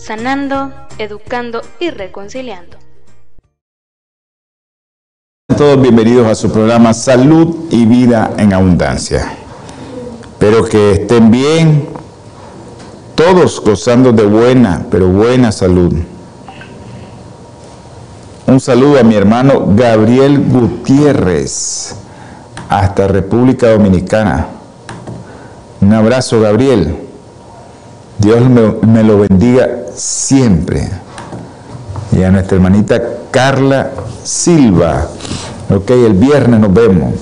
sanando, educando y reconciliando. Todos bienvenidos a su programa Salud y Vida en Abundancia. Espero que estén bien, todos gozando de buena, pero buena salud. Un saludo a mi hermano Gabriel Gutiérrez, hasta República Dominicana. Un abrazo, Gabriel. Dios me, lo bendiga siempre. Y a nuestra hermanita Carla Silva. Ok, el viernes nos vemos.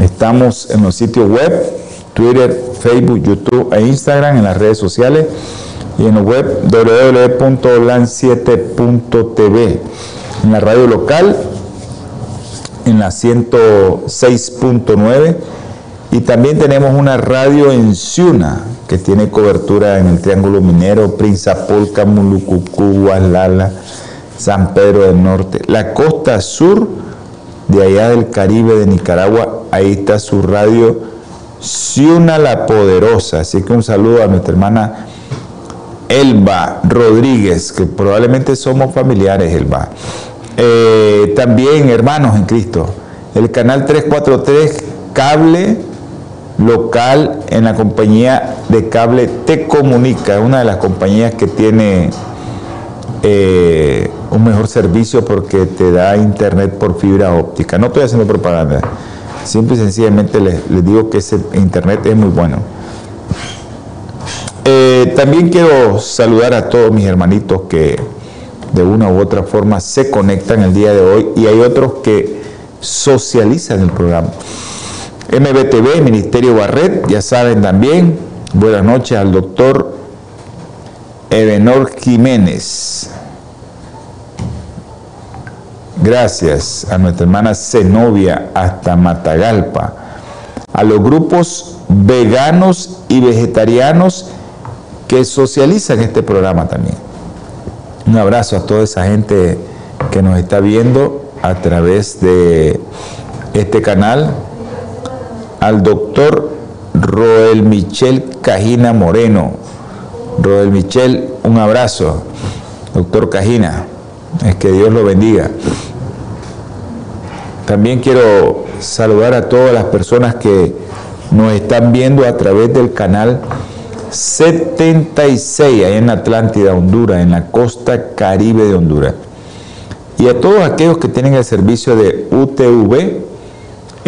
Estamos en los sitios web, Twitter, Facebook, YouTube e Instagram, en las redes sociales y en la web www.lan7.tv. En la radio local, en la 106.9 y también tenemos una radio en Ciuna que tiene cobertura en el Triángulo Minero, Prinzapolca, Mulucucú, Guaslala, San Pedro del Norte. La costa sur de allá del Caribe de Nicaragua, ahí está su radio Ciuna la Poderosa. Así que un saludo a nuestra hermana Elba Rodríguez, que probablemente somos familiares, Elba. Eh, también hermanos en Cristo, el canal 343 Cable local en la compañía de cable Te Comunica, una de las compañías que tiene eh, un mejor servicio porque te da internet por fibra óptica. No estoy haciendo propaganda, simple y sencillamente les, digo que ese internet es muy bueno. Eh, también quiero saludar a todos mis hermanitos que de una u otra forma se conectan el día de hoy y hay otros que socializan el programa. MBTV, Ministerio Barret, ya saben también. Buenas noches al doctor Ebenor Jiménez. Gracias a nuestra hermana Zenobia hasta Matagalpa. A los grupos veganos y vegetarianos que socializan este programa también. Un abrazo a toda esa gente que nos está viendo a través de este canal al doctor Roel Michel Cajina Moreno. Roel Michel, un abrazo. Doctor Cajina, es que Dios lo bendiga. También quiero saludar a todas las personas que nos están viendo a través del canal 76, ahí en Atlántida, Honduras, en la costa caribe de Honduras. Y a todos aquellos que tienen el servicio de UTV,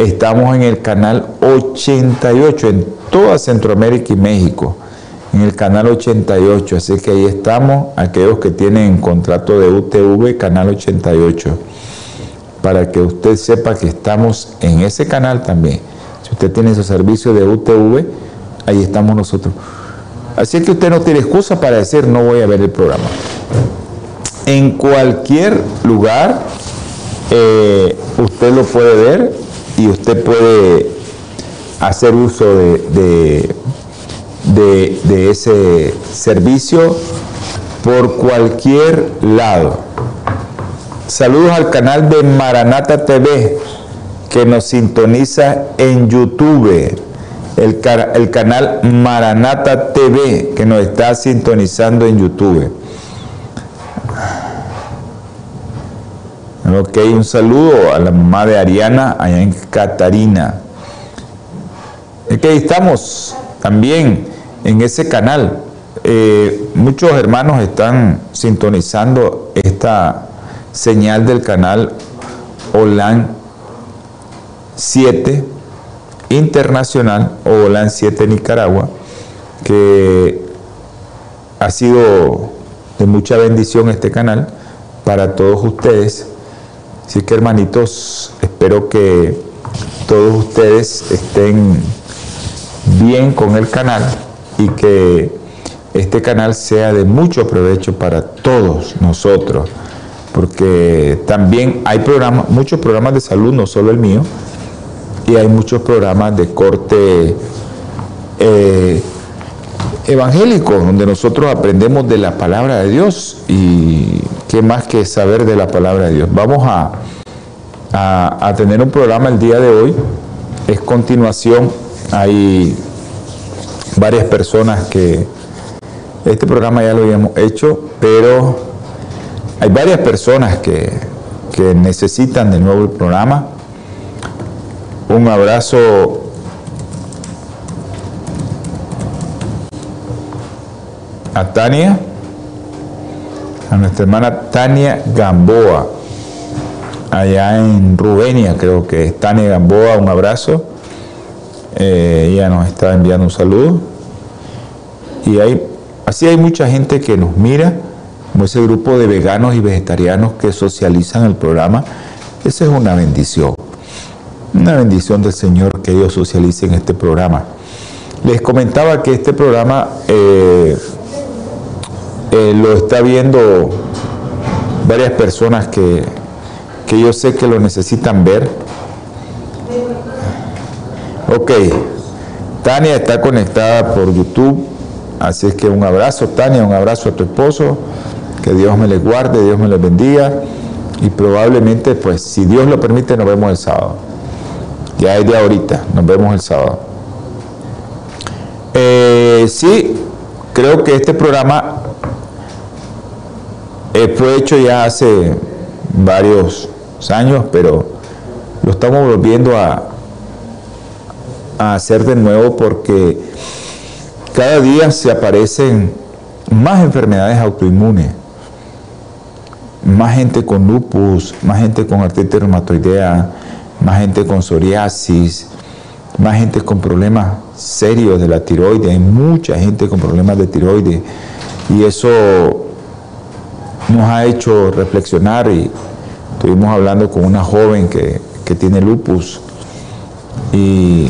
Estamos en el canal 88 en toda Centroamérica y México, en el canal 88, así que ahí estamos, aquellos que tienen contrato de UTV, canal 88, para que usted sepa que estamos en ese canal también. Si usted tiene su servicio de UTV, ahí estamos nosotros. Así que usted no tiene excusa para decir no voy a ver el programa. En cualquier lugar eh, usted lo puede ver y usted puede hacer uso de, de, ese servicio por cualquier lado. Saludos al canal de Maranata TV que nos sintoniza en YouTube. El, el, canal Maranata TV que nos está sintonizando en YouTube. Ok, un saludo a la mamá de Ariana allá en Catarina. Ok, estamos también en ese canal. Eh, muchos hermanos están sintonizando esta señal del canal OLAN 7 Internacional o OLAN 7 Nicaragua, que ha sido de mucha bendición este canal para todos ustedes Así que hermanitos, espero que todos ustedes estén bien con el canal y que este canal sea de mucho provecho para todos nosotros, porque también hay programas, muchos programas de salud, no solo el mío, y hay muchos programas de corte eh, evangélico, donde nosotros aprendemos de la palabra de Dios y qué más que saber de la palabra de Dios. Vamos a, a tener un programa el día de hoy, es continuación, hay varias personas que este programa ya lo habíamos hecho, pero hay varias personas que, que necesitan de nuevo el programa. Un abrazo a Tania, a nuestra hermana Tania Gamboa, allá en Rubenia, creo que es Tania Gamboa, un abrazo. Eh, ella nos está enviando un saludo. Y hay Así hay mucha gente que nos mira, como ese grupo de veganos y vegetarianos que socializan el programa. Esa es una bendición, una bendición del Señor que ellos socialicen este programa. Les comentaba que este programa eh, lo está viendo varias personas que, que yo sé que lo necesitan ver. Ok, Tania está conectada por YouTube Así es que un abrazo, Tania, un abrazo a tu esposo, que Dios me les guarde, Dios me les bendiga y probablemente, pues, si Dios lo permite, nos vemos el sábado. Ya es de ahorita, nos vemos el sábado. Eh, sí, creo que este programa eh, fue hecho ya hace varios años, pero lo estamos volviendo a, hacer de nuevo porque cada día se aparecen más enfermedades autoinmunes, más gente con lupus, más gente con artritis reumatoidea, más gente con psoriasis, más gente con problemas serios de la tiroides, hay mucha gente con problemas de tiroides y eso nos ha hecho reflexionar y estuvimos hablando con una joven que, que tiene lupus y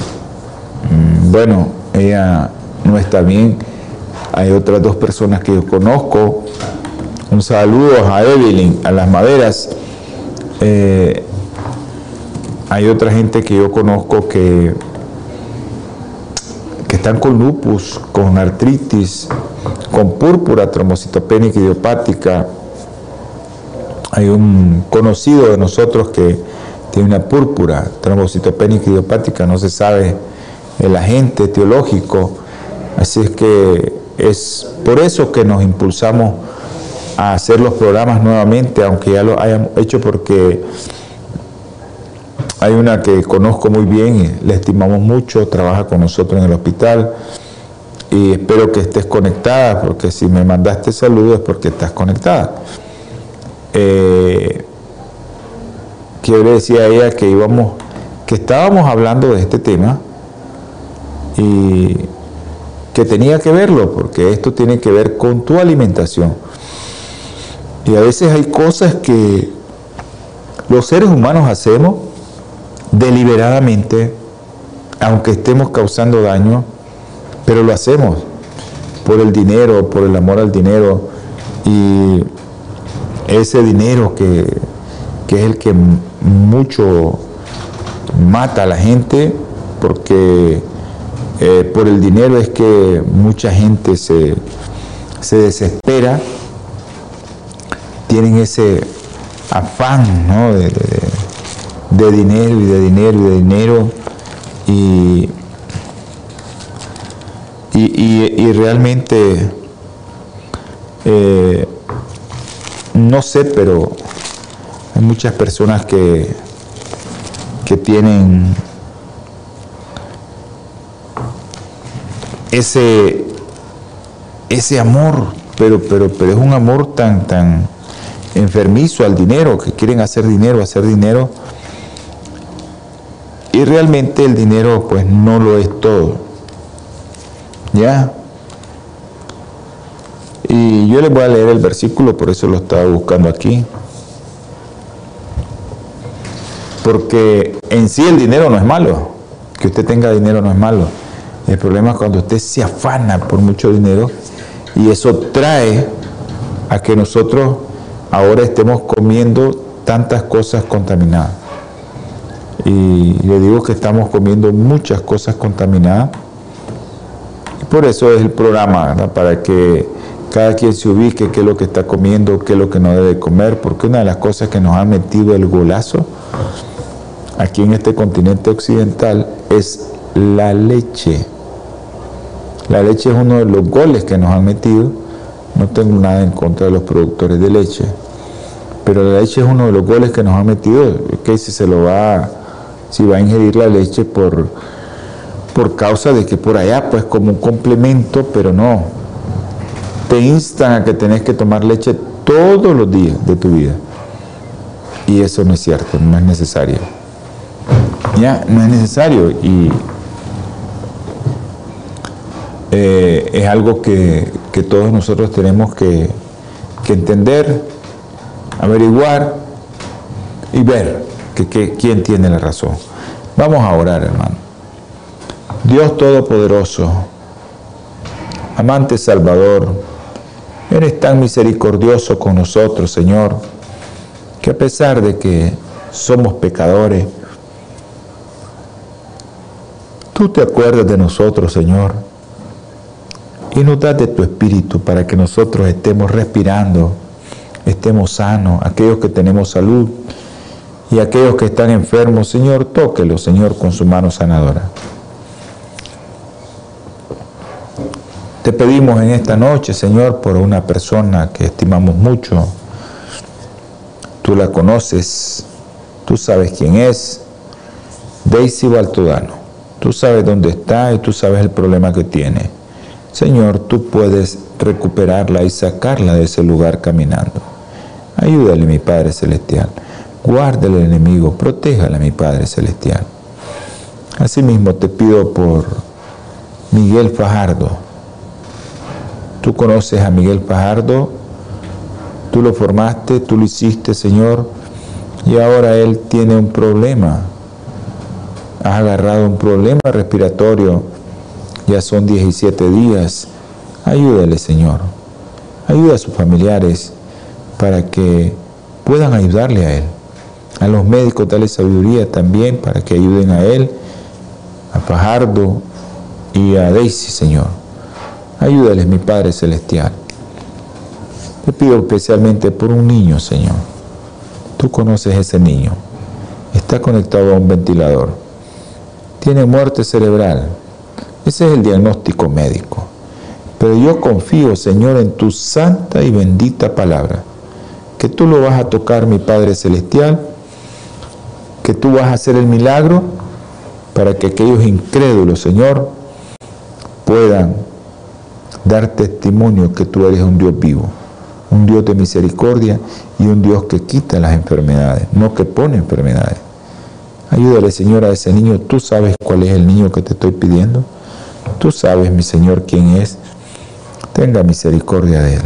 mm, bueno, ella no está bien. Hay otras dos personas que yo conozco. Un saludo a Evelyn, a las maderas. Eh, hay otra gente que yo conozco que, que están con lupus, con artritis, con púrpura trombocitopénica idiopática. Hay un conocido de nosotros que tiene una púrpura trombocitopénica idiopática, no se sabe el agente etiológico, Así es que es por eso que nos impulsamos a hacer los programas nuevamente, aunque ya lo hayan hecho porque hay una que conozco muy bien, le estimamos mucho, trabaja con nosotros en el hospital y espero que estés conectada, porque si me mandaste saludos es porque estás conectada. Eh, que yo le decía a ella que íbamos, que estábamos hablando de este tema y que tenía que verlo, porque esto tiene que ver con tu alimentación. Y a veces hay cosas que los seres humanos hacemos deliberadamente, aunque estemos causando daño, pero lo hacemos por el dinero, por el amor al dinero, y ese dinero que, que es el que mucho mata a la gente, porque eh, por el dinero es que mucha gente se, desespera, tienen ese afán de, dinero y de dinero y de dinero y, y, realmente eh, no sé, pero hay muchas personas que, que tienen ese, ese amor, pero, pero, pero es un amor tan, tan enfermizo al dinero, que quieren hacer dinero, hacer dinero. Y realmente el dinero pues no lo es todo. ¿Ya? Y yo les voy a leer el versículo, por eso lo estaba buscando aquí. Porque en sí el dinero no es malo. Que usted tenga dinero no es malo. El problema es cuando usted se afana por mucho dinero Y eso trae a que nosotros ahora estemos comiendo tantas cosas contaminadas. Y le digo que estamos comiendo muchas cosas contaminadas. Por eso es el programa, para que cada quien se ubique qué es lo que está comiendo, qué es lo que no debe comer, porque una de las cosas que nos ha metido el golazo aquí en este continente occidental es la leche. La leche es uno de los goles que nos han metido. No tengo nada en contra de los productores de leche, pero la leche es uno de los goles que nos han metido. Que si se lo va, si va a ingerir la leche por, por causa de que por allá, pues como un complemento, pero no. Te instan a que tenés que tomar leche todos los días de tu vida. Y eso no es cierto, no es necesario. Ya, no es necesario. Y eh, es algo que, todos nosotros tenemos que, entender, averiguar y ver que, quién tiene la razón. Vamos a orar, hermano. Dios Todopoderoso, amante Salvador, eres tan misericordioso con nosotros, Señor, que a pesar de que somos pecadores, tú te acuerdas de nosotros, Señor y nos das de tu espíritu para que nosotros estemos respirando, estemos sanos, aquellos que tenemos salud y aquellos que están enfermos, Señor, tóquelo, Señor, con su mano sanadora. Te pedimos en esta noche, Señor, por una persona que estimamos mucho. Tú la conoces, tú sabes quién es, Daisy Baltodano. Tú sabes dónde está y tú sabes el problema que tiene. Señor, tú puedes recuperarla y sacarla de ese lugar caminando. Ayúdale, mi Padre Celestial. Guárdale al enemigo, protéjale, mi Padre Celestial. Asimismo te pido por Miguel Fajardo. Tú conoces a Miguel Fajardo, tú lo formaste, tú lo hiciste, Señor, y ahora él tiene un problema. Has agarrado un problema respiratorio ya son 17 días. Ayúdale, Señor. Ayuda a sus familiares para que puedan ayudarle a Él. A los médicos dale sabiduría también para que ayuden a Él, a Fajardo y a Daisy, Señor. Ayúdales, mi Padre Celestial. Te pido especialmente por un niño, Señor. Tú conoces ese niño. Está conectado a un ventilador. Tiene muerte cerebral. Ese es el diagnóstico médico. Pero yo confío, Señor, en tu santa y bendita palabra, que tú lo vas a tocar, mi Padre Celestial, que tú vas a hacer el milagro para que aquellos incrédulos, Señor, puedan dar testimonio que tú eres un Dios vivo, un Dios de misericordia y un Dios que quita las enfermedades, no que pone enfermedades. Ayúdale, Señor, a ese niño. Tú sabes cuál es el niño que te estoy pidiendo. Tú sabes, mi Señor, quién es. Tenga misericordia de él.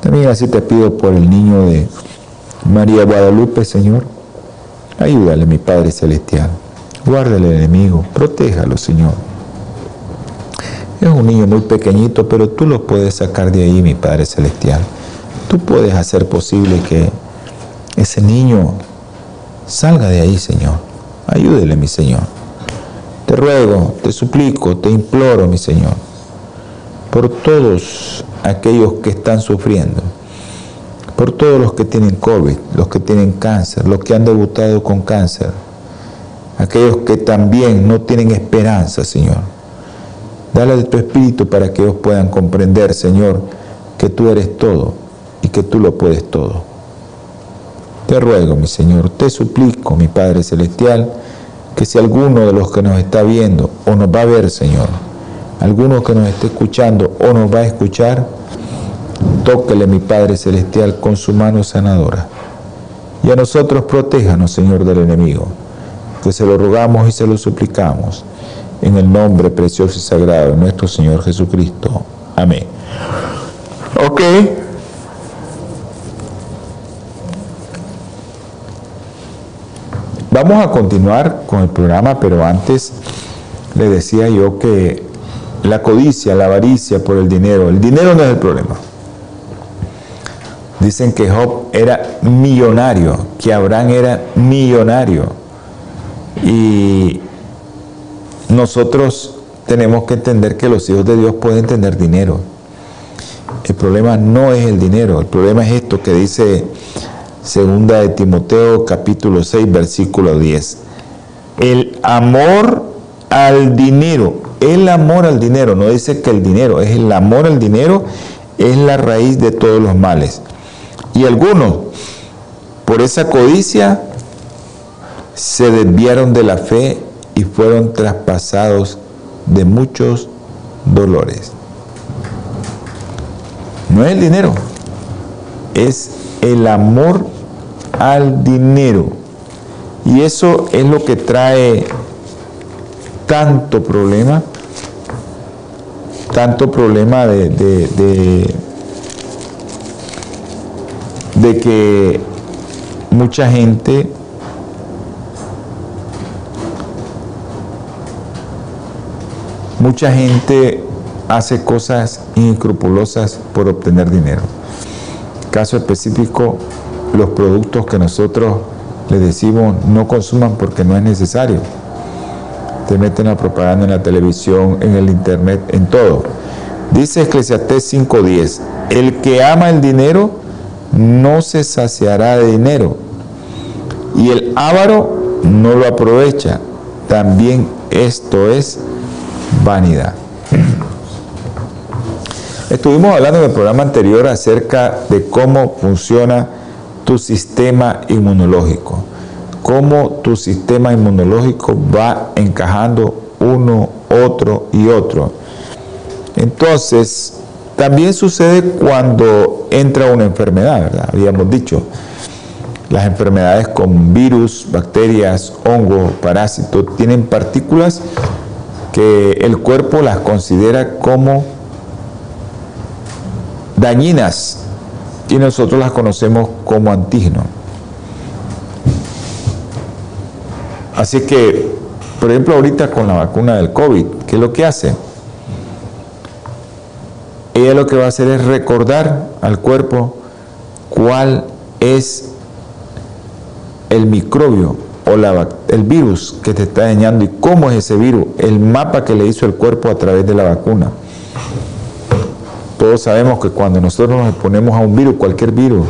También así te pido por el niño de María Guadalupe, Señor. Ayúdale, mi Padre Celestial. Guárdale al enemigo. Protéjalo, Señor. Es un niño muy pequeñito, pero tú lo puedes sacar de ahí, mi Padre Celestial. Tú puedes hacer posible que ese niño salga de ahí, Señor. Ayúdele, mi Señor. Te ruego, te suplico, te imploro, mi Señor, por todos aquellos que están sufriendo, por todos los que tienen COVID, los que tienen cáncer, los que han debutado con cáncer, aquellos que también no tienen esperanza, Señor. Dale de tu espíritu para que ellos puedan comprender, Señor, que tú eres todo y que tú lo puedes todo. Te ruego, mi Señor, te suplico, mi Padre Celestial, que si alguno de los que nos está viendo o nos va a ver, Señor, alguno que nos esté escuchando o nos va a escuchar, tóquele mi Padre Celestial con su mano sanadora. Y a nosotros protéjanos, Señor, del enemigo, que se lo rogamos y se lo suplicamos, en el nombre precioso y sagrado de nuestro Señor Jesucristo. Amén. Ok. Vamos a continuar con el programa, pero antes le decía yo que la codicia, la avaricia por el dinero. El dinero no es el problema. Dicen que Job era millonario, que Abraham era millonario. Y nosotros tenemos que entender que los hijos de Dios pueden tener dinero. El problema no es el dinero, el problema es esto que dice segunda de Timoteo capítulo 6 versículo 10. El amor al dinero, el amor al dinero, no dice que el dinero, es el amor al dinero, es la raíz de todos los males. Y algunos, por esa codicia, se desviaron de la fe y fueron traspasados de muchos dolores. No es el dinero, es el amor al dinero. Y eso es lo que trae tanto problema, tanto problema de, de, de que mucha gente mucha gente hace cosas inescrupulosas por obtener dinero. Caso específico, los productos que nosotros les decimos no consuman porque no es necesario. Te meten la propaganda en la televisión, en el internet, en todo. Dice Eclesiastés 5:10, el que ama el dinero no se saciará de dinero y el ávaro no lo aprovecha. También esto es vanidad. Estuvimos hablando en el programa anterior acerca de cómo funciona tu sistema inmunológico, cómo tu sistema inmunológico va encajando uno, otro y otro. Entonces, también sucede cuando entra una enfermedad, ¿verdad? Habíamos dicho, las enfermedades con virus, bacterias, hongos, parásitos, tienen partículas que el cuerpo las considera como dañinas y nosotros las conocemos como antígenos. Así que, por ejemplo, ahorita con la vacuna del COVID, ¿qué es lo que hace? Ella lo que va a hacer es recordar al cuerpo cuál es el microbio o el virus que te está dañando y cómo es ese virus, el mapa que le hizo el cuerpo a través de la vacuna. Todos sabemos que cuando nosotros nos exponemos a un virus, cualquier virus,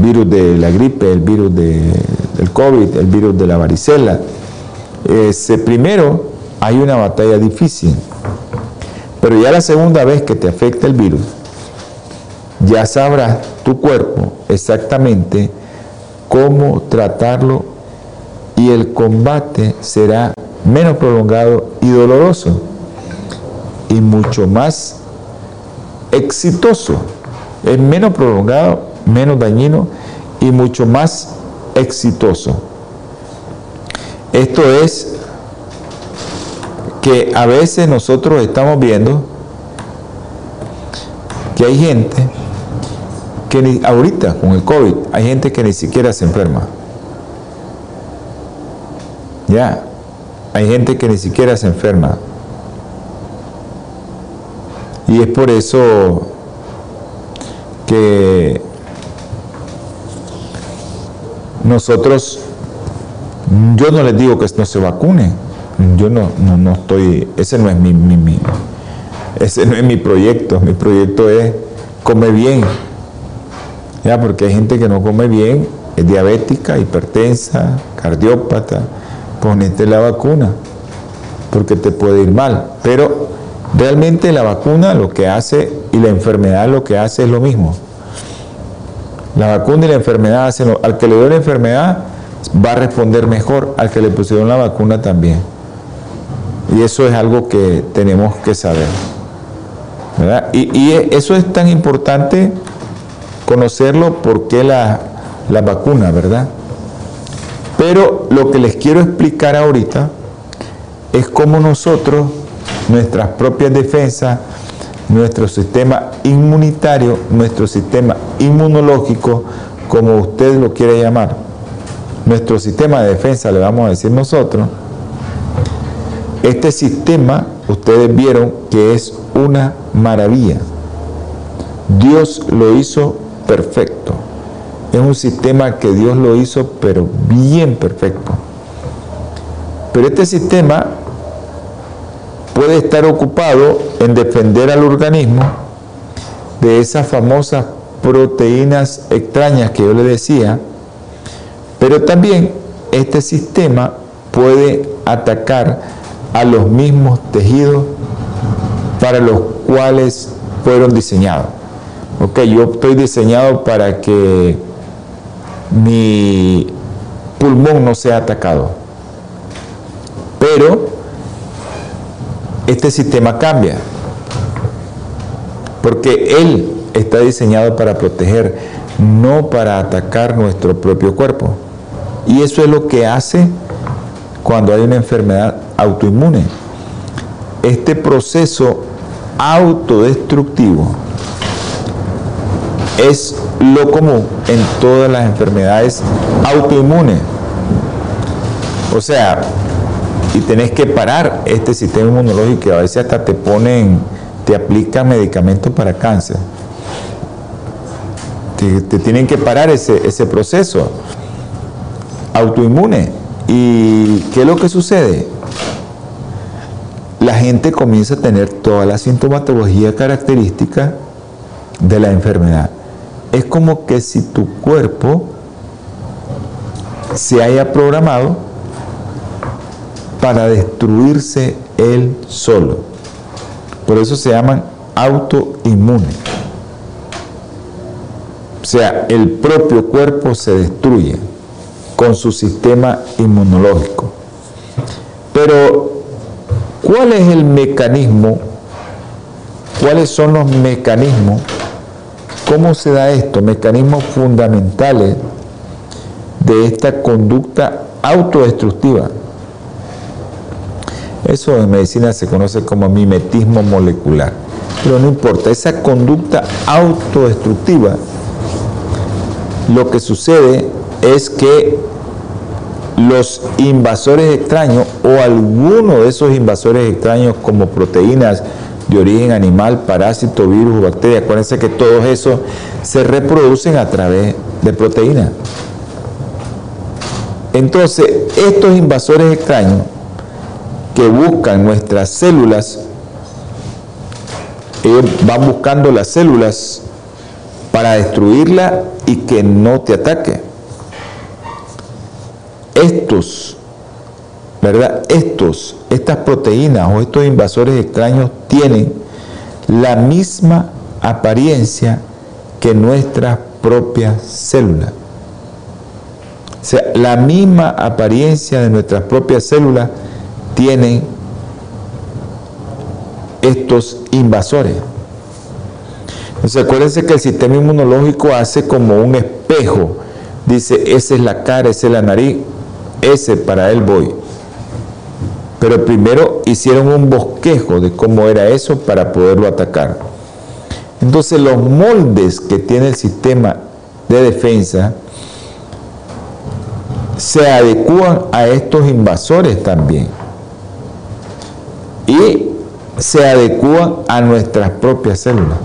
virus de la gripe, el virus del COVID, el virus de la varicela, ese primero hay una batalla difícil. Pero ya la segunda vez que te afecta el virus, ya sabrás tu cuerpo exactamente cómo tratarlo y el combate será menos prolongado y doloroso y mucho más exitoso. Es menos prolongado, menos dañino y mucho más exitoso. Esto es que a veces nosotros estamos viendo que hay gente que ahorita con el COVID hay gente que ni siquiera se enferma. Ya, hay gente que ni siquiera se enferma. Y es por eso que nosotros, yo no les digo que no se vacune, yo no, no, estoy, ese no es mi, mi, ese no es mi proyecto, mi proyecto es comer bien, ya, porque hay gente que no come bien, es diabética, hipertensa, cardiópata, ponete la vacuna, porque te puede ir mal, pero Realmente la vacuna lo que hace y la enfermedad lo que hace es lo mismo. La vacuna y la enfermedad hacen lo, al que le dio la enfermedad va a responder mejor, al que le pusieron la vacuna también. Y eso es algo que tenemos que saber. Y, eso es tan importante conocerlo porque la, la vacuna, ¿verdad? Pero lo que les quiero explicar ahorita es cómo nosotros nuestras propias defensas, nuestro sistema inmunitario, nuestro sistema inmunológico, como usted lo quiere llamar. Nuestro sistema de defensa, le vamos a decir nosotros, este sistema ustedes vieron que es una maravilla. Dios lo hizo perfecto. Es un sistema que Dios lo hizo, pero bien perfecto. Pero este sistema puede estar ocupado en defender al organismo de esas famosas proteínas extrañas que yo le decía, pero también este sistema puede atacar a los mismos tejidos para los cuales fueron diseñados. Ok, yo estoy diseñado para que mi pulmón no sea atacado. Pero este sistema cambia. Porque él está diseñado para proteger, no para atacar nuestro propio cuerpo. Y eso es lo que hace cuando hay una enfermedad autoinmune. Este proceso autodestructivo es lo común en todas las enfermedades autoinmunes. O sea, y tenés que parar este sistema inmunológico a veces hasta te ponen, te aplican medicamentos para cáncer. Te, tienen que parar ese, ese proceso autoinmune. ¿Y qué es lo que sucede? La gente comienza a tener toda la sintomatología característica de la enfermedad es como que si tu cuerpo se haya programado para destruirse él solo. Por eso se llaman autoinmunes. O sea, el propio cuerpo se destruye con su sistema inmunológico. Pero, ¿cuál es el mecanismo? ¿Cuáles son los mecanismos ¿Cómo se da esto? Mecanismos fundamentales de esta conducta autodestructiva. Eso en medicina se conoce como mimetismo molecular. Pero no importa, esa conducta autodestructiva, lo que sucede es que los invasores extraños o alguno de esos invasores extraños como proteínas, de origen animal, parásito, virus, bacteria. Acuérdense que todos esos se reproducen a través de proteínas. Entonces, estos invasores extraños que buscan nuestras células, ellos van buscando las células para destruirla y que no te ataque. Estos ¿verdad? Estos, estas proteínas o estos invasores extraños tienen la misma apariencia que nuestras propias células. O sea, la misma apariencia de nuestras propias células tienen estos invasores. Entonces acuérdense que el sistema inmunológico hace como un espejo. Dice, esa es la cara, esa es la nariz, ese para él voy. Pero primero hicieron un bosquejo de cómo era eso para poderlo atacar. Entonces los moldes que tiene el sistema de defensa se adecúan a estos invasores también. Y se adecúan a nuestras propias células.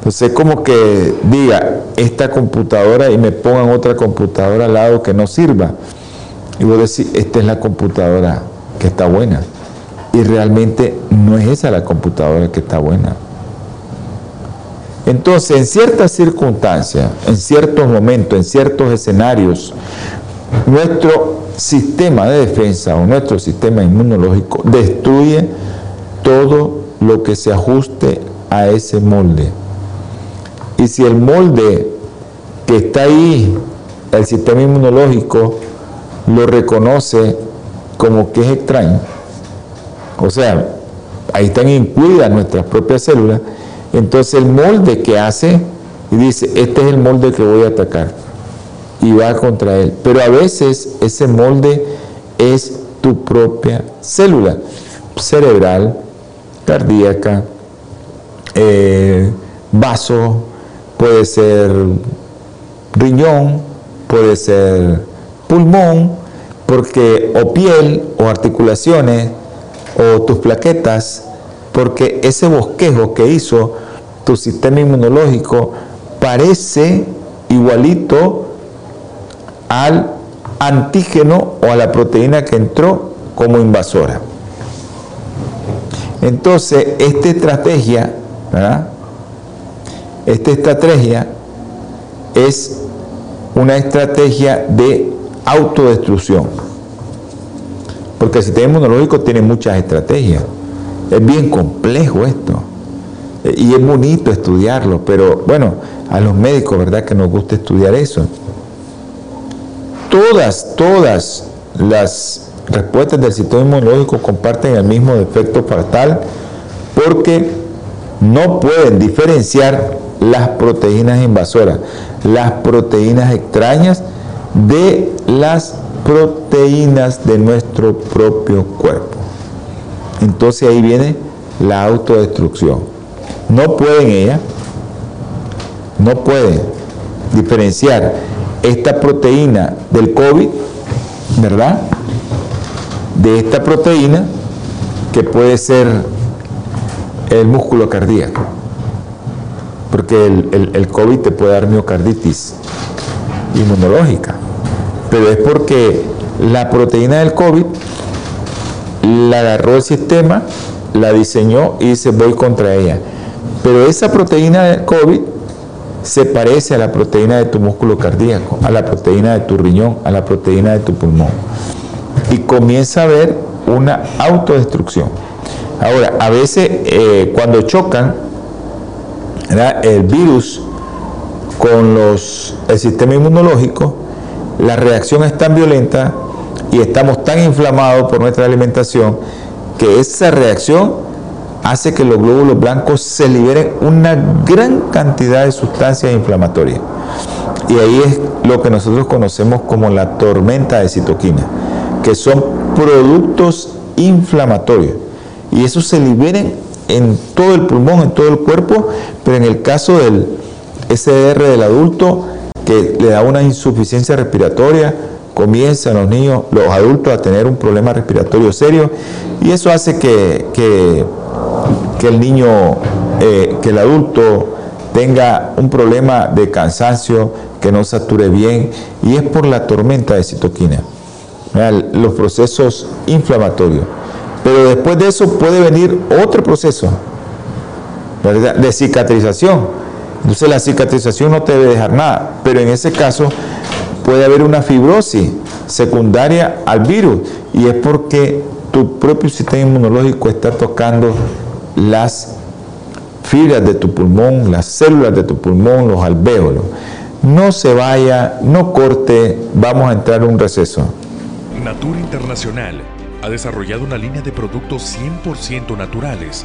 Entonces, como que diga esta computadora y me pongan otra computadora al lado que no sirva. Y voy a decir, esta es la computadora está buena. Y realmente no es esa la computadora que está buena. Entonces, en ciertas circunstancias, en ciertos momentos, en ciertos escenarios, nuestro sistema de defensa o nuestro sistema inmunológico destruye todo lo que se ajuste a ese molde. Y si el molde que está ahí, el sistema inmunológico, lo reconoce como que es extraño, o sea, ahí están incluidas nuestras propias células, entonces el molde que hace y dice, este es el molde que voy a atacar y va contra él. Pero a veces ese molde es tu propia célula cerebral, cardíaca, eh, vaso, puede ser riñón, puede ser pulmón, porque o piel o articulaciones o tus plaquetas, porque ese bosquejo que hizo tu sistema inmunológico parece igualito al antígeno o a la proteína que entró como invasora. Entonces, esta estrategia, Esta estrategia es una estrategia de autodestrucción. Porque el sistema inmunológico tiene muchas estrategias. Es bien complejo esto. Y es bonito estudiarlo, pero bueno, a los médicos, ¿verdad? Que nos gusta estudiar eso. Todas, todas las respuestas del sistema inmunológico comparten el mismo defecto fatal porque no pueden diferenciar las proteínas invasoras, las proteínas extrañas de las proteínas de nuestro propio cuerpo. Entonces ahí viene la autodestrucción. No pueden ella, no pueden diferenciar esta proteína del COVID, ¿verdad? De esta proteína que puede ser el músculo cardíaco. Porque el, el COVID te puede dar miocarditis inmunológica. Pero es porque la proteína del COVID la agarró el sistema, la diseñó y dice voy contra ella. Pero esa proteína del COVID se parece a la proteína de tu músculo cardíaco, a la proteína de tu riñón, a la proteína de tu pulmón. Y comienza a haber una autodestrucción. Ahora, a veces eh, cuando chocan el virus con los, el sistema inmunológico, la reacción es tan violenta y estamos tan inflamados por nuestra alimentación que esa reacción hace que los glóbulos blancos se liberen una gran cantidad de sustancias inflamatorias. Y ahí es lo que nosotros conocemos como la tormenta de citoquina, que son productos inflamatorios. Y eso se liberen en todo el pulmón, en todo el cuerpo, pero en el caso del SDR del adulto, que le da una insuficiencia respiratoria, comienzan los niños, los adultos a tener un problema respiratorio serio y eso hace que, que el niño, eh, que el adulto tenga un problema de cansancio, que no sature bien, y es por la tormenta de citoquina, los procesos inflamatorios. Pero después de eso puede venir otro proceso de cicatrización. Entonces la cicatrización no te debe dejar nada, pero en ese caso puede haber una fibrosis secundaria al virus y es porque tu propio sistema inmunológico está tocando las fibras de tu pulmón, las células de tu pulmón, los alvéolos. No se vaya, no corte, vamos a entrar en un receso. Natura Internacional ha desarrollado una línea de productos 100% naturales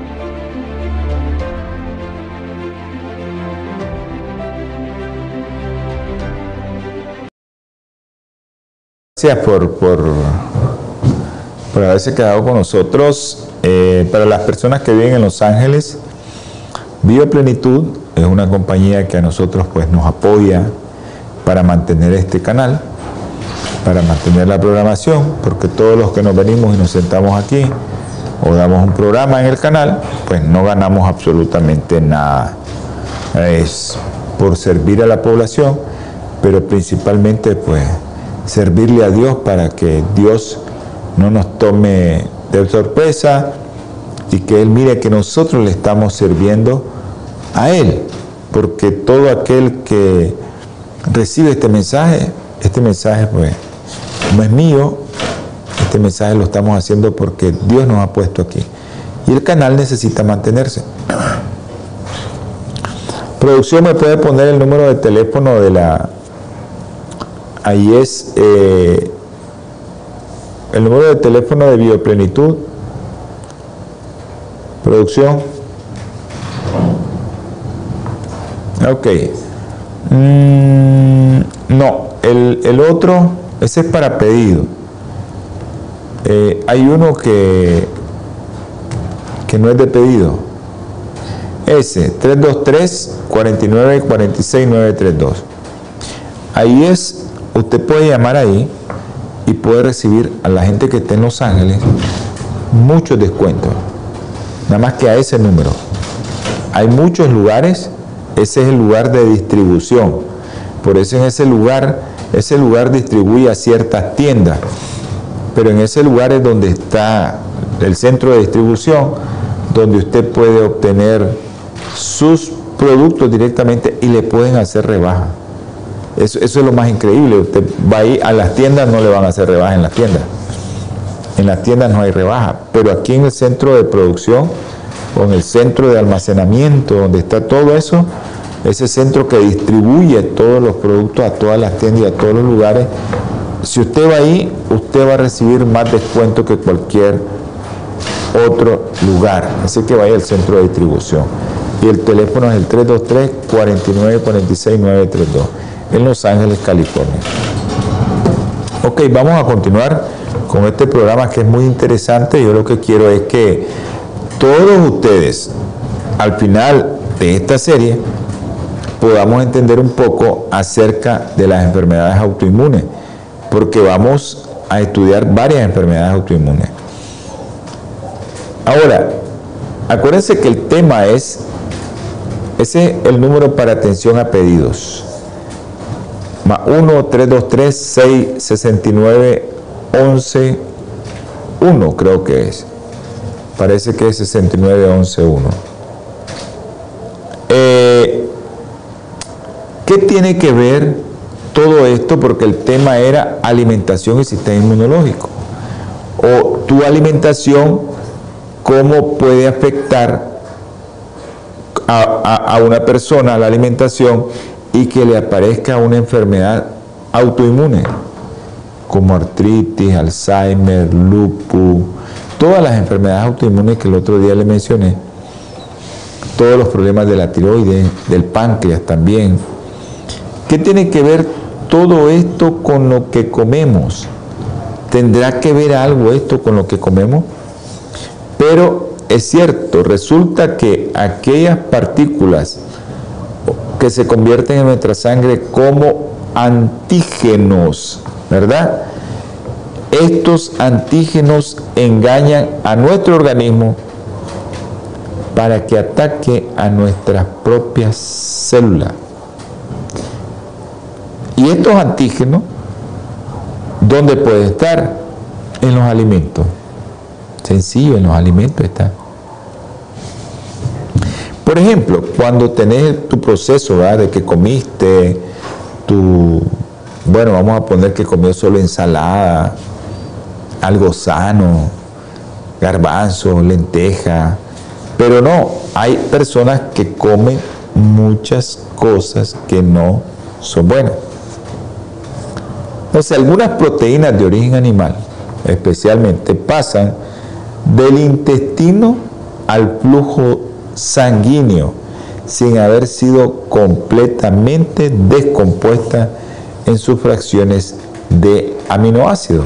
Gracias por, por por haberse quedado con nosotros. Eh, para las personas que viven en Los Ángeles, Bioplenitud es una compañía que a nosotros pues, nos apoya para mantener este canal, para mantener la programación, porque todos los que nos venimos y nos sentamos aquí o damos un programa en el canal, pues no ganamos absolutamente nada. Es por servir a la población, pero principalmente pues servirle a Dios para que Dios no nos tome de sorpresa y que Él mire que nosotros le estamos sirviendo a Él, porque todo aquel que recibe este mensaje, este mensaje pues no es mío, este mensaje lo estamos haciendo porque Dios nos ha puesto aquí. Y el canal necesita mantenerse. Producción me puede poner el número de teléfono de la ahí es eh, el número de teléfono de bioplenitud, producción. Ok. Mm, no, el, el, otro, ese es para pedido. Eh, hay uno que, que no es de pedido. Ese, 323-4946-932. Ahí es usted puede llamar ahí y puede recibir a la gente que esté en Los Ángeles muchos descuentos. Nada más que a ese número. Hay muchos lugares, ese es el lugar de distribución. Por eso en ese lugar, ese lugar distribuye a ciertas tiendas. Pero en ese lugar es donde está el centro de distribución, donde usted puede obtener sus productos directamente y le pueden hacer rebaja. Eso, es lo más increíble. Usted va ahí a las tiendas, no le van a hacer rebaja en las tiendas. En las tiendas no hay rebaja, pero aquí en el centro de producción o en el centro de almacenamiento, donde está todo eso, ese centro que distribuye todos los productos a todas las tiendas y a todos los lugares, si usted va ahí, usted va a recibir más descuento que cualquier otro lugar. Así que vaya al centro de distribución. Y el teléfono es el 323 4946 932 en Los Ángeles, California. Ok, vamos a continuar con este programa que es muy interesante. Yo lo que quiero es que todos ustedes, al final de esta serie, podamos entender un poco acerca de las enfermedades autoinmunes, porque vamos a estudiar varias enfermedades autoinmunes. Ahora, acuérdense que el tema es, ese es el número para atención a pedidos. 1 323 669 11 1 creo que es. Parece que es 69 11 1. ¿Qué tiene que ver todo esto? Porque el tema era alimentación y sistema inmunológico. O tu alimentación, cómo puede afectar a, a una persona la alimentación y que le aparezca una enfermedad autoinmune, como artritis, Alzheimer, lupus, todas las enfermedades autoinmunes que el otro día le mencioné, todos los problemas de la tiroides, del páncreas también. ¿Qué tiene que ver todo esto con lo que comemos? ¿Tendrá que ver algo esto con lo que comemos? Pero es cierto, resulta que aquellas partículas que se convierten en nuestra sangre como antígenos, ¿verdad? Estos antígenos engañan a nuestro organismo para que ataque a nuestras propias células. Y estos antígenos, ¿dónde pueden estar? En los alimentos. Sencillo, en los alimentos está. Por ejemplo, cuando tenés tu proceso de que comiste tu, bueno, vamos a poner que comió solo ensalada, algo sano, garbanzo, lenteja, pero no, hay personas que comen muchas cosas que no son buenas. Entonces, algunas proteínas de origen animal, especialmente, pasan del intestino al flujo sanguíneo sin haber sido completamente descompuesta en sus fracciones de aminoácidos.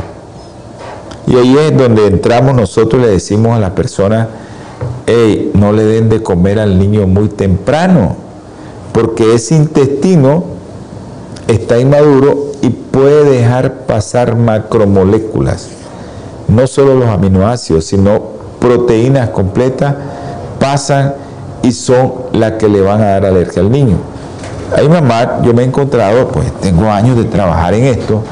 Y ahí es donde entramos nosotros, le decimos a la persona, hey, no le den de comer al niño muy temprano, porque ese intestino está inmaduro y puede dejar pasar macromoléculas, no solo los aminoácidos, sino proteínas completas pasan y son las que le van a dar alergia al niño. Hay mamás, yo me he encontrado, pues tengo años de trabajar en esto,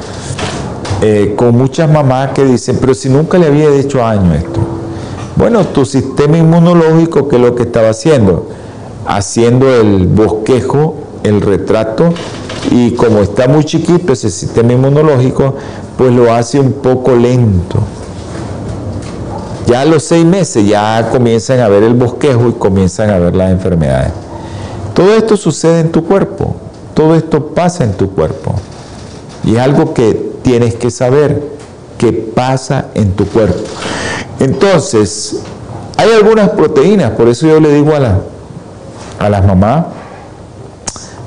eh, con muchas mamás que dicen, pero si nunca le había hecho año esto. Bueno, tu sistema inmunológico, ¿qué es lo que estaba haciendo? Haciendo el bosquejo, el retrato, y como está muy chiquito ese sistema inmunológico, pues lo hace un poco lento. Ya a los seis meses ya comienzan a ver el bosquejo y comienzan a ver las enfermedades. Todo esto sucede en tu cuerpo, todo esto pasa en tu cuerpo. Y es algo que tienes que saber, que pasa en tu cuerpo. Entonces, hay algunas proteínas, por eso yo le digo a, la, a las mamás,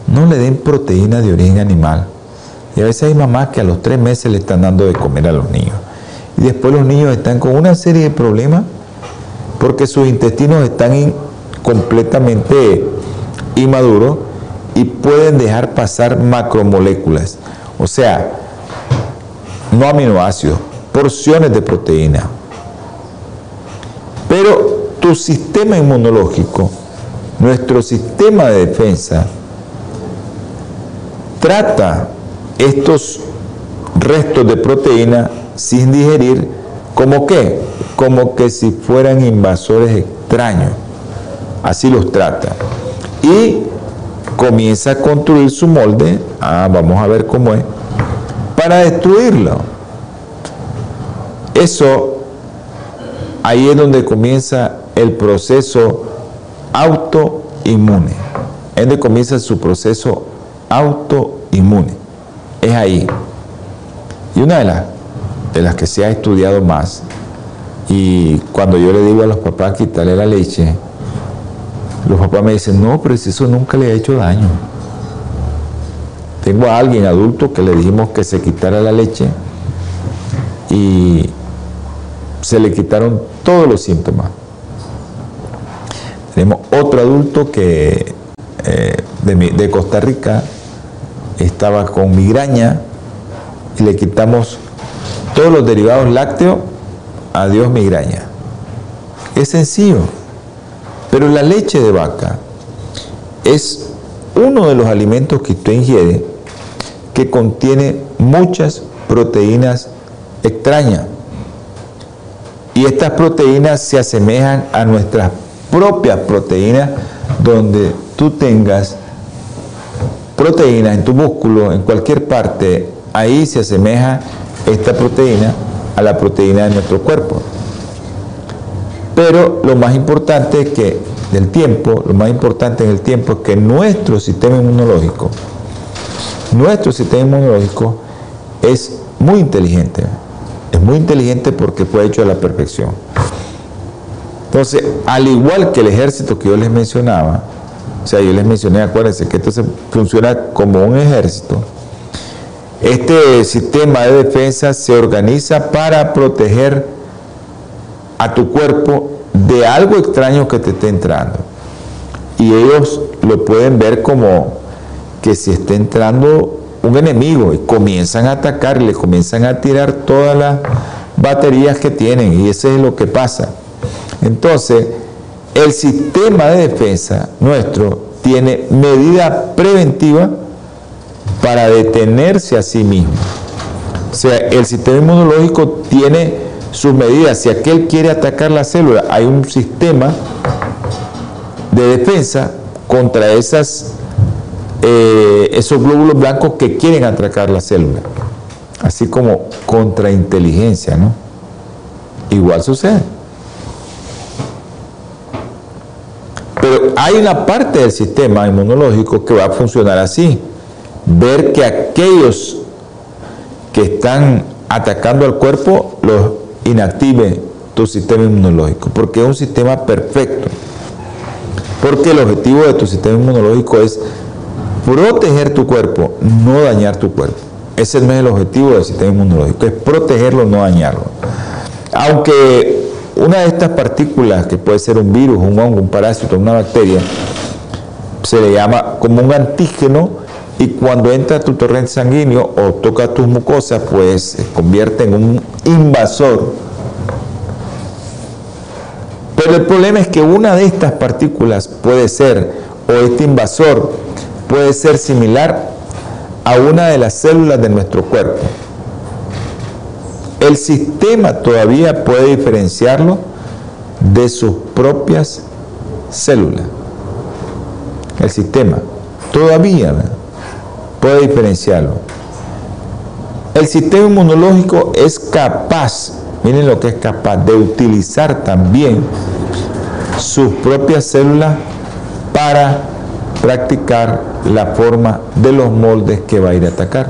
no le den proteína de origen animal. Y a veces hay mamás que a los tres meses le están dando de comer a los niños. Y después los niños están con una serie de problemas porque sus intestinos están completamente inmaduros y pueden dejar pasar macromoléculas. O sea, no aminoácidos, porciones de proteína. Pero tu sistema inmunológico, nuestro sistema de defensa, trata estos restos de proteína sin digerir como qué? Como que si fueran invasores extraños. Así los trata. Y comienza a construir su molde, ah, vamos a ver cómo es, para destruirlo. Eso, ahí es donde comienza el proceso autoinmune. Es donde comienza su proceso autoinmune. Es ahí. Y una de las, de las que se ha estudiado más, y cuando yo le digo a los papás quitarle la leche, los papás me dicen, no, pero eso nunca le ha hecho daño. Tengo a alguien adulto que le dijimos que se quitara la leche y se le quitaron todos los síntomas. Tenemos otro adulto que eh, de Costa Rica estaba con migraña y le quitamos todos los derivados lácteos, adiós migraña. Es sencillo. Pero la leche de vaca es uno de los alimentos que usted ingiere que contiene muchas proteínas extrañas. Y estas proteínas se asemejan a nuestras propias proteínas donde tú tengas proteínas en tu músculo, en cualquier parte, ahí se asemeja esta proteína a la proteína de nuestro cuerpo. Pero lo más importante es que del tiempo, lo más importante en el tiempo es que nuestro sistema inmunológico, nuestro sistema inmunológico es muy inteligente. Es muy inteligente porque fue hecho a la perfección. Entonces, al igual que el ejército que yo les mencionaba, o sea, yo les mencioné, acuérdense que esto se funciona como un ejército. Este sistema de defensa se organiza para proteger a tu cuerpo de algo extraño que te esté entrando. Y ellos lo pueden ver como que si está entrando un enemigo y comienzan a atacar, le comienzan a tirar todas las baterías que tienen y eso es lo que pasa. Entonces, el sistema de defensa nuestro tiene medida preventiva para detenerse a sí mismo. O sea, el sistema inmunológico tiene sus medidas. Si aquel quiere atacar la célula, hay un sistema de defensa contra esas, eh, esos glóbulos blancos que quieren atacar la célula. Así como contrainteligencia, ¿no? Igual sucede. Pero hay una parte del sistema inmunológico que va a funcionar así. Ver que aquellos que están atacando al cuerpo los inactive tu sistema inmunológico, porque es un sistema perfecto. Porque el objetivo de tu sistema inmunológico es proteger tu cuerpo, no dañar tu cuerpo. Ese no es el objetivo del sistema inmunológico, es protegerlo, no dañarlo. Aunque una de estas partículas, que puede ser un virus, un hongo, un parásito, una bacteria, se le llama como un antígeno y cuando entra tu torrente sanguíneo o toca tus mucosas, pues se convierte en un invasor. Pero el problema es que una de estas partículas puede ser, o este invasor puede ser similar a una de las células de nuestro cuerpo. El sistema todavía puede diferenciarlo de sus propias células. El sistema todavía puede diferenciarlo. El sistema inmunológico es capaz, miren lo que es capaz, de utilizar también sus propias células para practicar la forma de los moldes que va a ir a atacar.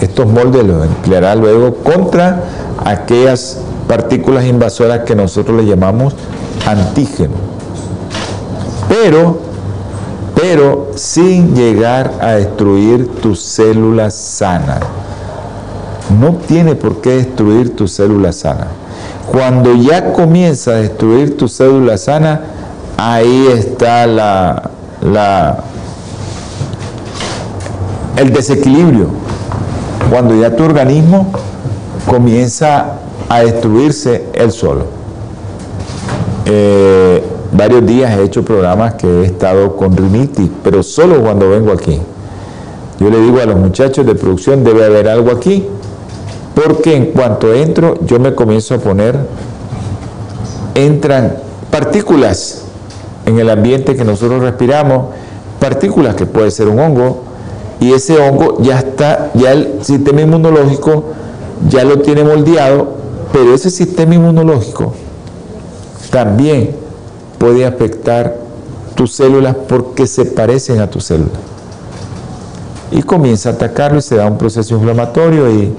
Estos moldes los empleará luego contra aquellas partículas invasoras que nosotros le llamamos antígenos. Pero pero sin llegar a destruir tus células sanas. No tiene por qué destruir tus células sanas. Cuando ya comienza a destruir tu célula sana, ahí está la, la, el desequilibrio. Cuando ya tu organismo comienza a destruirse él solo. Eh, varios días he hecho programas que he estado con rinitis, pero solo cuando vengo aquí. Yo le digo a los muchachos de producción, debe haber algo aquí, porque en cuanto entro yo me comienzo a poner, entran partículas en el ambiente que nosotros respiramos, partículas que puede ser un hongo, y ese hongo ya está, ya el sistema inmunológico ya lo tiene moldeado, pero ese sistema inmunológico también puede afectar tus células porque se parecen a tus células. Y comienza a atacarlo y se da un proceso inflamatorio y,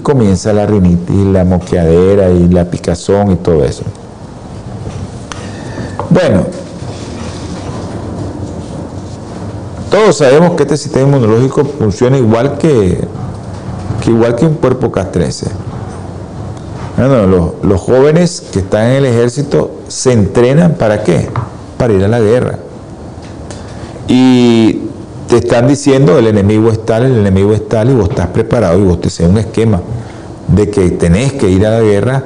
comienza la rinitis, la moqueadera y la picazón y todo eso. Bueno, todos sabemos que este sistema inmunológico funciona igual que, igual que un cuerpo castrense. Bueno, los, jóvenes que están en el ejército se entrenan para qué? Para ir a la guerra. Y te están diciendo el enemigo es tal, el enemigo es tal, y vos estás preparado y vos te haces un esquema de que tenés que ir a la guerra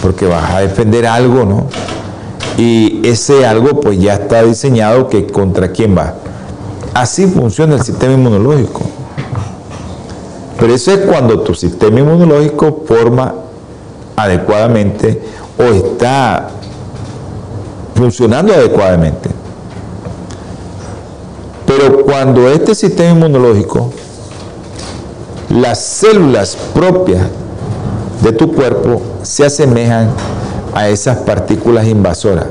porque vas a defender algo, ¿no? Y ese algo pues ya está diseñado que contra quién va. Así funciona el sistema inmunológico. Pero eso es cuando tu sistema inmunológico forma adecuadamente o está funcionando adecuadamente. Pero cuando este sistema inmunológico, las células propias de tu cuerpo se asemejan a esas partículas invasoras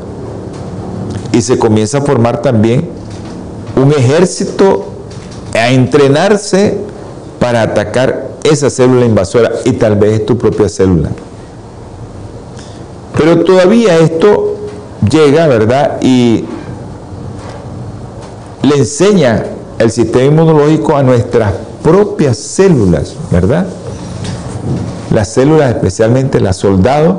y se comienza a formar también un ejército a entrenarse para atacar esa célula invasora y tal vez tu propia célula. Pero todavía esto llega, ¿verdad? Y le enseña el sistema inmunológico a nuestras propias células, ¿verdad? Las células, especialmente las soldados,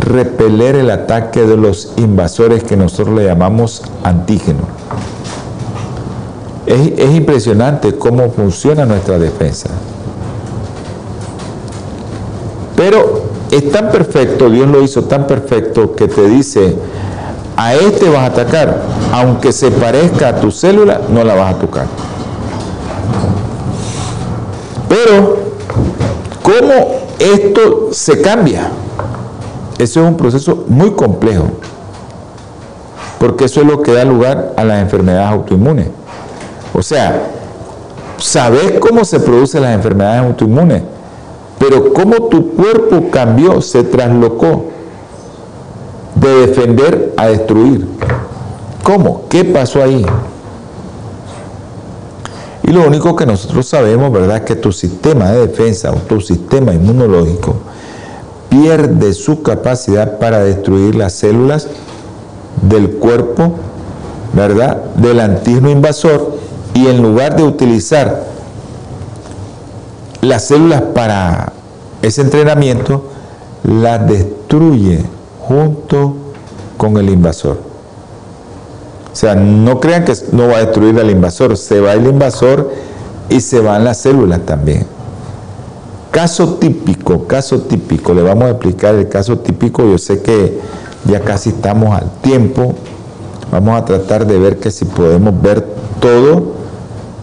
repeler el ataque de los invasores que nosotros le llamamos antígenos. Es, es impresionante cómo funciona nuestra defensa. Pero es tan perfecto, Dios lo hizo tan perfecto que te dice, a este vas a atacar, aunque se parezca a tu célula, no la vas a tocar. Pero, ¿cómo esto se cambia? Eso es un proceso muy complejo, porque eso es lo que da lugar a las enfermedades autoinmunes. O sea, sabes cómo se producen las enfermedades autoinmunes, pero cómo tu cuerpo cambió, se traslocó de defender a destruir. ¿Cómo? ¿Qué pasó ahí? Y lo único que nosotros sabemos, ¿verdad?, es que tu sistema de defensa o tu sistema inmunológico pierde su capacidad para destruir las células del cuerpo, ¿verdad?, del antígeno invasor y en lugar de utilizar las células para ese entrenamiento, las destruye junto con el invasor. O sea, no crean que no va a destruir al invasor, se va el invasor y se van las células también. Caso típico, caso típico, le vamos a explicar el caso típico, yo sé que ya casi estamos al tiempo, vamos a tratar de ver que si podemos ver todos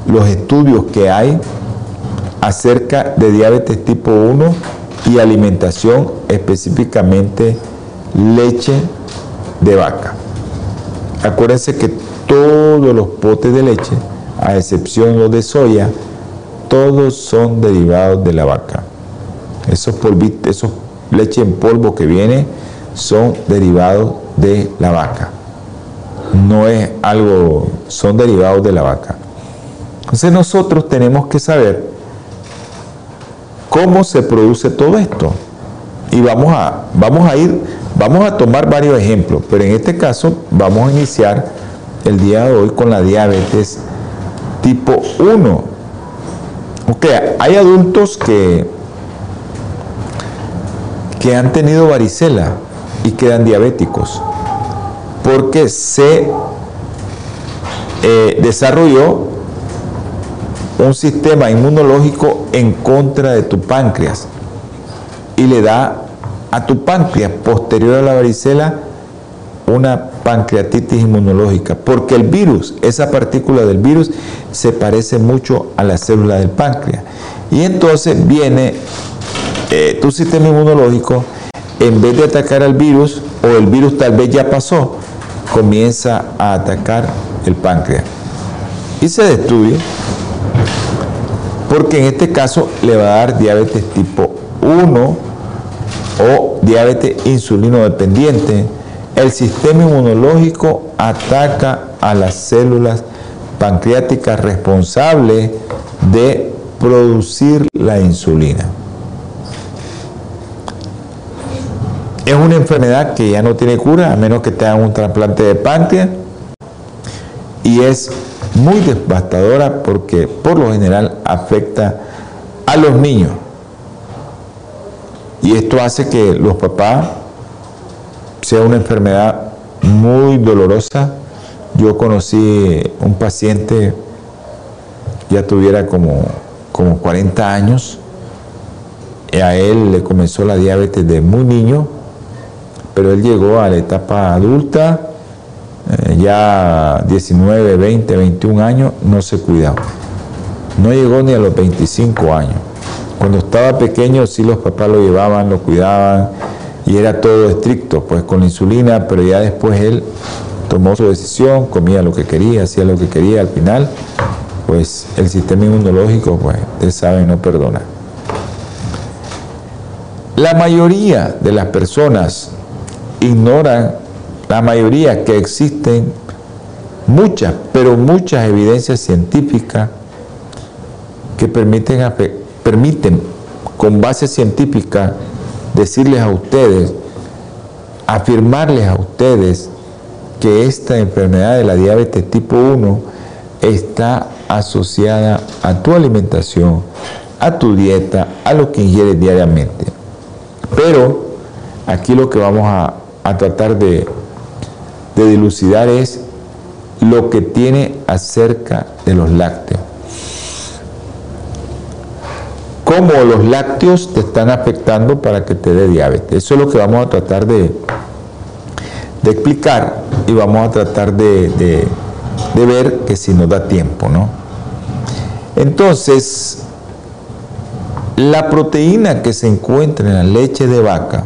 los estudios que hay acerca de diabetes tipo 1 y alimentación específicamente leche de vaca. Acuérdense que todos los potes de leche, a excepción los de soya, todos son derivados de la vaca. Esos, esos leche en polvo que viene son derivados de la vaca. No es algo, son derivados de la vaca. Entonces nosotros tenemos que saber cómo se produce todo esto. Y vamos a, vamos a ir, vamos a tomar varios ejemplos, pero en este caso vamos a iniciar el día de hoy con la diabetes tipo 1. Ok, hay adultos que, que han tenido varicela y quedan diabéticos porque se eh, desarrolló un sistema inmunológico en contra de tu páncreas y le da a tu páncreas posterior a la varicela una pancreatitis inmunológica, porque el virus, esa partícula del virus, se parece mucho a la célula del páncreas. Y entonces viene eh, tu sistema inmunológico, en vez de atacar al virus, o el virus tal vez ya pasó, comienza a atacar el páncreas. Y se destruye porque en este caso le va a dar diabetes tipo 1 o diabetes insulino dependiente. El sistema inmunológico ataca a las células pancreáticas responsables de producir la insulina. Es una enfermedad que ya no tiene cura a menos que te hagan un trasplante de páncreas y es muy devastadora porque por lo general afecta a los niños. Y esto hace que los papás sea una enfermedad muy dolorosa. Yo conocí un paciente, ya tuviera como, como 40 años, y a él le comenzó la diabetes de muy niño, pero él llegó a la etapa adulta eh, ya 19, 20, 21 años, no se cuidaba. No llegó ni a los 25 años. Cuando estaba pequeño sí los papás lo llevaban, lo cuidaban y era todo estricto, pues con la insulina, pero ya después él tomó su decisión, comía lo que quería, hacía lo que quería, al final, pues el sistema inmunológico, pues, ustedes saben, no perdona. La mayoría de las personas ignoran la mayoría que existen muchas, pero muchas evidencias científicas que permiten, permiten con base científica decirles a ustedes, afirmarles a ustedes que esta enfermedad de la diabetes tipo 1 está asociada a tu alimentación, a tu dieta, a lo que ingieres diariamente. Pero aquí lo que vamos a, a tratar de de dilucidar es lo que tiene acerca de los lácteos. Cómo los lácteos te están afectando para que te dé diabetes. Eso es lo que vamos a tratar de, explicar y vamos a tratar de, de ver que si nos da tiempo, ¿no? Entonces, la proteína que se encuentra en la leche de vaca,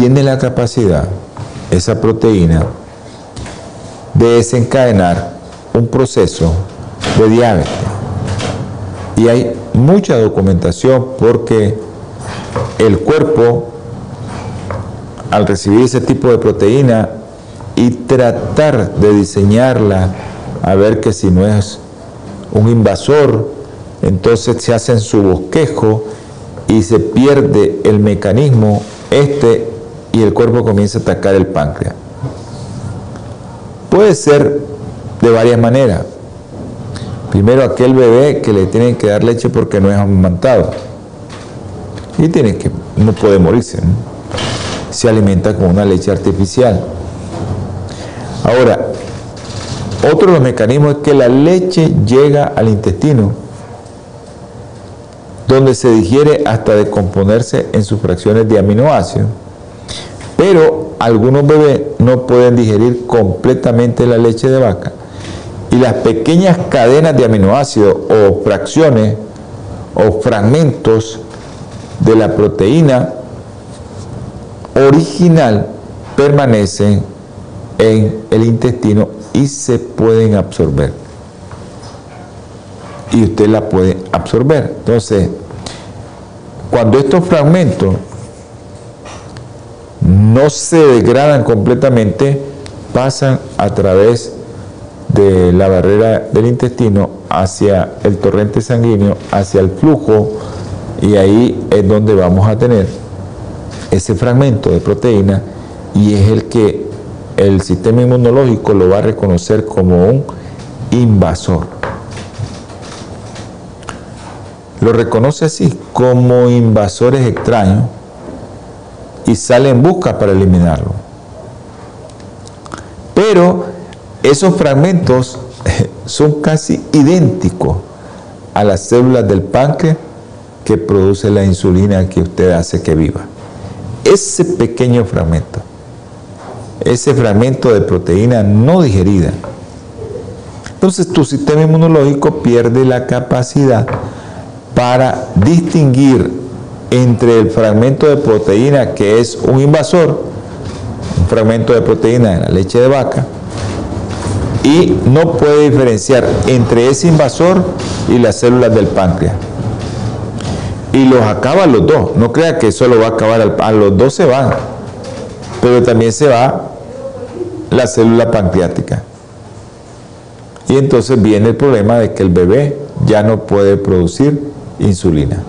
tiene la capacidad, esa proteína, de desencadenar un proceso de diabetes. Y hay mucha documentación porque el cuerpo, al recibir ese tipo de proteína y tratar de diseñarla, a ver que si no es un invasor, entonces se hace en su bosquejo y se pierde el mecanismo este y el cuerpo comienza a atacar el páncreas. Puede ser de varias maneras. Primero aquel bebé que le tienen que dar leche porque no es amamantado. Y tiene que, no puede morirse. Se alimenta con una leche artificial. Ahora, otro de los mecanismos es que la leche llega al intestino, donde se digiere hasta decomponerse en sus fracciones de aminoácidos algunos bebés no pueden digerir completamente la leche de vaca y las pequeñas cadenas de aminoácidos o fracciones o fragmentos de la proteína original permanecen en el intestino y se pueden absorber. Y usted la puede absorber. Entonces, cuando estos fragmentos no se degradan completamente, pasan a través de la barrera del intestino hacia el torrente sanguíneo, hacia el flujo, y ahí es donde vamos a tener ese fragmento de proteína y es el que el sistema inmunológico lo va a reconocer como un invasor. Lo reconoce así, como invasores extraños, y sale en busca para eliminarlo. Pero esos fragmentos son casi idénticos a las células del páncreas que produce la insulina que usted hace que viva. Ese pequeño fragmento, ese fragmento de proteína no digerida, entonces tu sistema inmunológico pierde la capacidad para distinguir entre el fragmento de proteína que es un invasor, un fragmento de proteína de la leche de vaca, y no puede diferenciar entre ese invasor y las células del páncreas. Y los acaba los dos. No crea que solo va a acabar, a los dos se van. Pero también se va la célula pancreática. Y entonces viene el problema de que el bebé ya no puede producir insulina.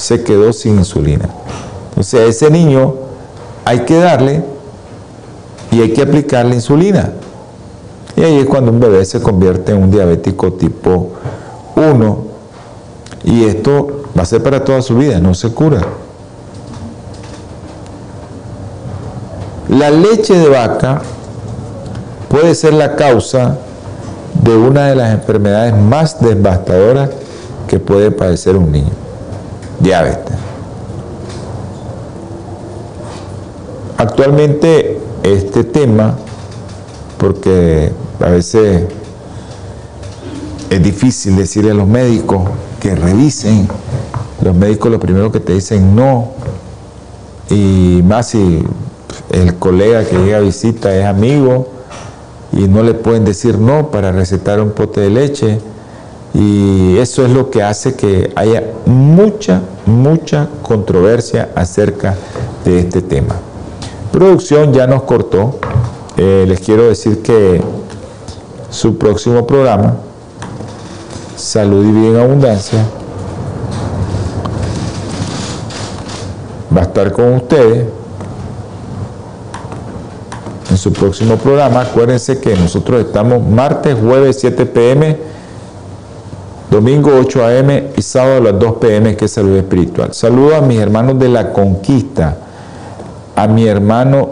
Se quedó sin insulina. Entonces a ese niño hay que darle y hay que aplicarle insulina. Y ahí es cuando un bebé se convierte en un diabético tipo 1 y esto va a ser para toda su vida, no se cura. La leche de vaca puede ser la causa de una de las enfermedades más devastadoras que puede padecer un niño, diabetes. Actualmente este tema, porque a veces es difícil decirle a los médicos que revisen. Los médicos lo primero que te dicen no. Y más si el colega que llega a visita es amigo y no le pueden decir no para recetar un pote de leche. Y eso es lo que hace que haya mucha, mucha controversia acerca de este tema. Producción ya nos cortó. Eh, les quiero decir que su próximo programa, Salud y Vida en Abundancia, va a estar con ustedes en su próximo programa. Acuérdense que nosotros estamos martes, jueves 7 pm, domingo 8 am y sábado a las 2 pm, que es salud espiritual. Saludo a mis hermanos de la conquista, a mi hermano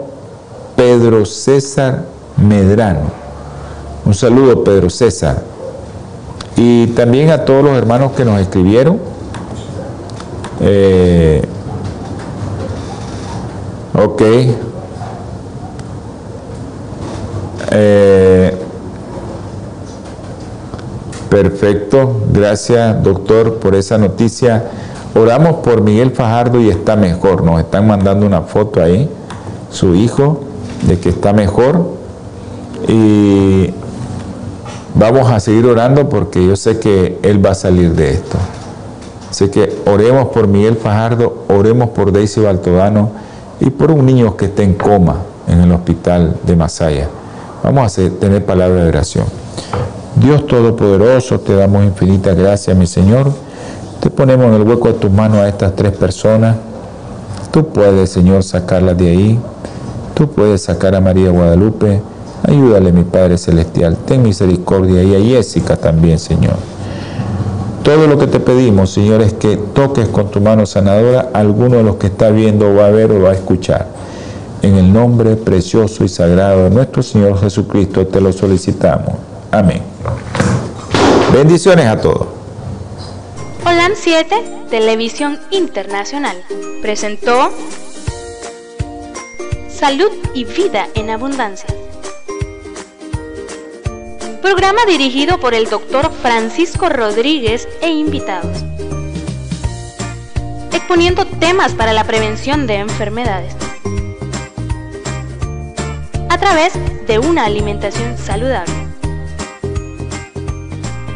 Pedro César Medrano un saludo, Pedro César. Y también a todos los hermanos que nos escribieron. Eh, ok. Eh, perfecto. Gracias, doctor, por esa noticia. Oramos por Miguel Fajardo y está mejor. Nos están mandando una foto ahí, su hijo, de que está mejor. Y Vamos a seguir orando porque yo sé que Él va a salir de esto. Así que oremos por Miguel Fajardo, oremos por Daisy Baltodano y por un niño que está en coma en el hospital de Masaya. Vamos a tener palabra de oración. Dios Todopoderoso, te damos infinitas gracias, mi Señor. Te ponemos en el hueco de tus manos a estas tres personas. Tú puedes, Señor, sacarlas de ahí. Tú puedes sacar a María Guadalupe. Ayúdale, mi Padre Celestial. Ten misericordia y a Jessica también, Señor. Todo lo que te pedimos, Señor, es que toques con tu mano sanadora a alguno de los que está viendo, va a ver o va a escuchar. En el nombre precioso y sagrado de nuestro Señor Jesucristo te lo solicitamos. Amén. Bendiciones a todos. Holan 7, Televisión Internacional, presentó Salud y Vida en Abundancia programa dirigido por el doctor Francisco Rodríguez e invitados, exponiendo temas para la prevención de enfermedades a través de una alimentación saludable.